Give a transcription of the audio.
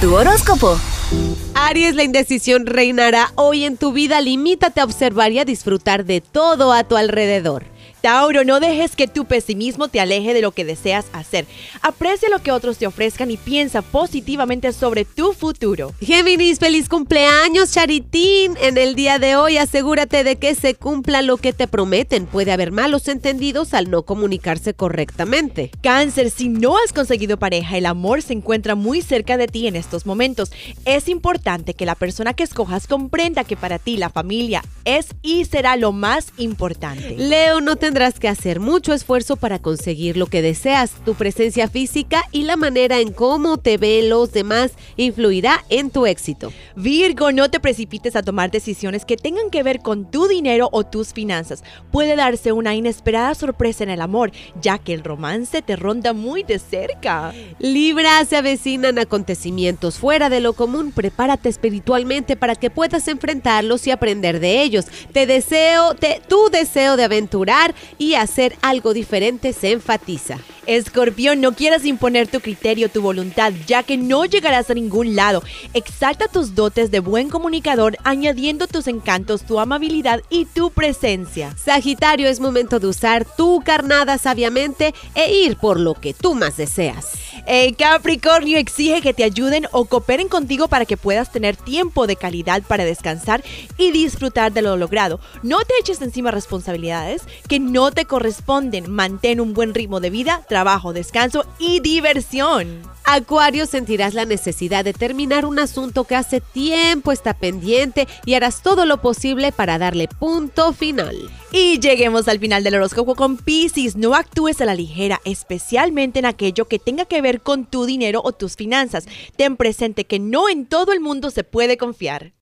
Tu horóscopo. Aries, la indecisión reinará hoy en tu vida. Limítate a observar y a disfrutar de todo a tu alrededor. Tauro, no dejes que tu pesimismo te aleje de lo que deseas hacer. Aprecia lo que otros te ofrezcan y piensa positivamente sobre tu futuro. Géminis, feliz cumpleaños, Charitín. En el día de hoy asegúrate de que se cumpla lo que te prometen. Puede haber malos entendidos al no comunicarse correctamente. Cáncer, si no has conseguido pareja, el amor se encuentra muy cerca de ti en estos momentos. Es importante que la persona que escojas comprenda que para ti la familia es y será lo más importante. Leo, no tendrás que hacer mucho esfuerzo para conseguir lo que deseas. Tu presencia física y la manera en cómo te ven los demás influirá en tu éxito. Virgo, no te precipites a tomar decisiones que tengan que ver con tu dinero o tus finanzas. Puede darse una inesperada sorpresa en el amor, ya que el romance te ronda muy de cerca. Libra, se avecinan acontecimientos fuera de lo común. Prepárate espiritualmente para que puedas enfrentarlos y aprender de ellos. Te deseo, te, tu deseo de aventurar y hacer algo diferente se enfatiza. Escorpión, no quieras imponer tu criterio, tu voluntad, ya que no llegarás a ningún lado. Exalta tus dotes de buen comunicador, añadiendo tus encantos, tu amabilidad y tu presencia. Sagitario, es momento de usar tu carnada sabiamente e ir por lo que tú más deseas. Eh, Capricornio exige que te ayuden o cooperen contigo para que puedas tener tiempo de calidad para descansar y disfrutar de lo logrado. No te eches encima responsabilidades que no te corresponden. Mantén un buen ritmo de vida, trabajo, descanso y diversión. Acuario, sentirás la necesidad de terminar un asunto que hace tiempo está pendiente y harás todo lo posible para darle punto final. Y lleguemos al final del horóscopo con Pisces. No actúes a la ligera, especialmente en aquello que tenga que ver con tu dinero o tus finanzas. Ten presente que no en todo el mundo se puede confiar.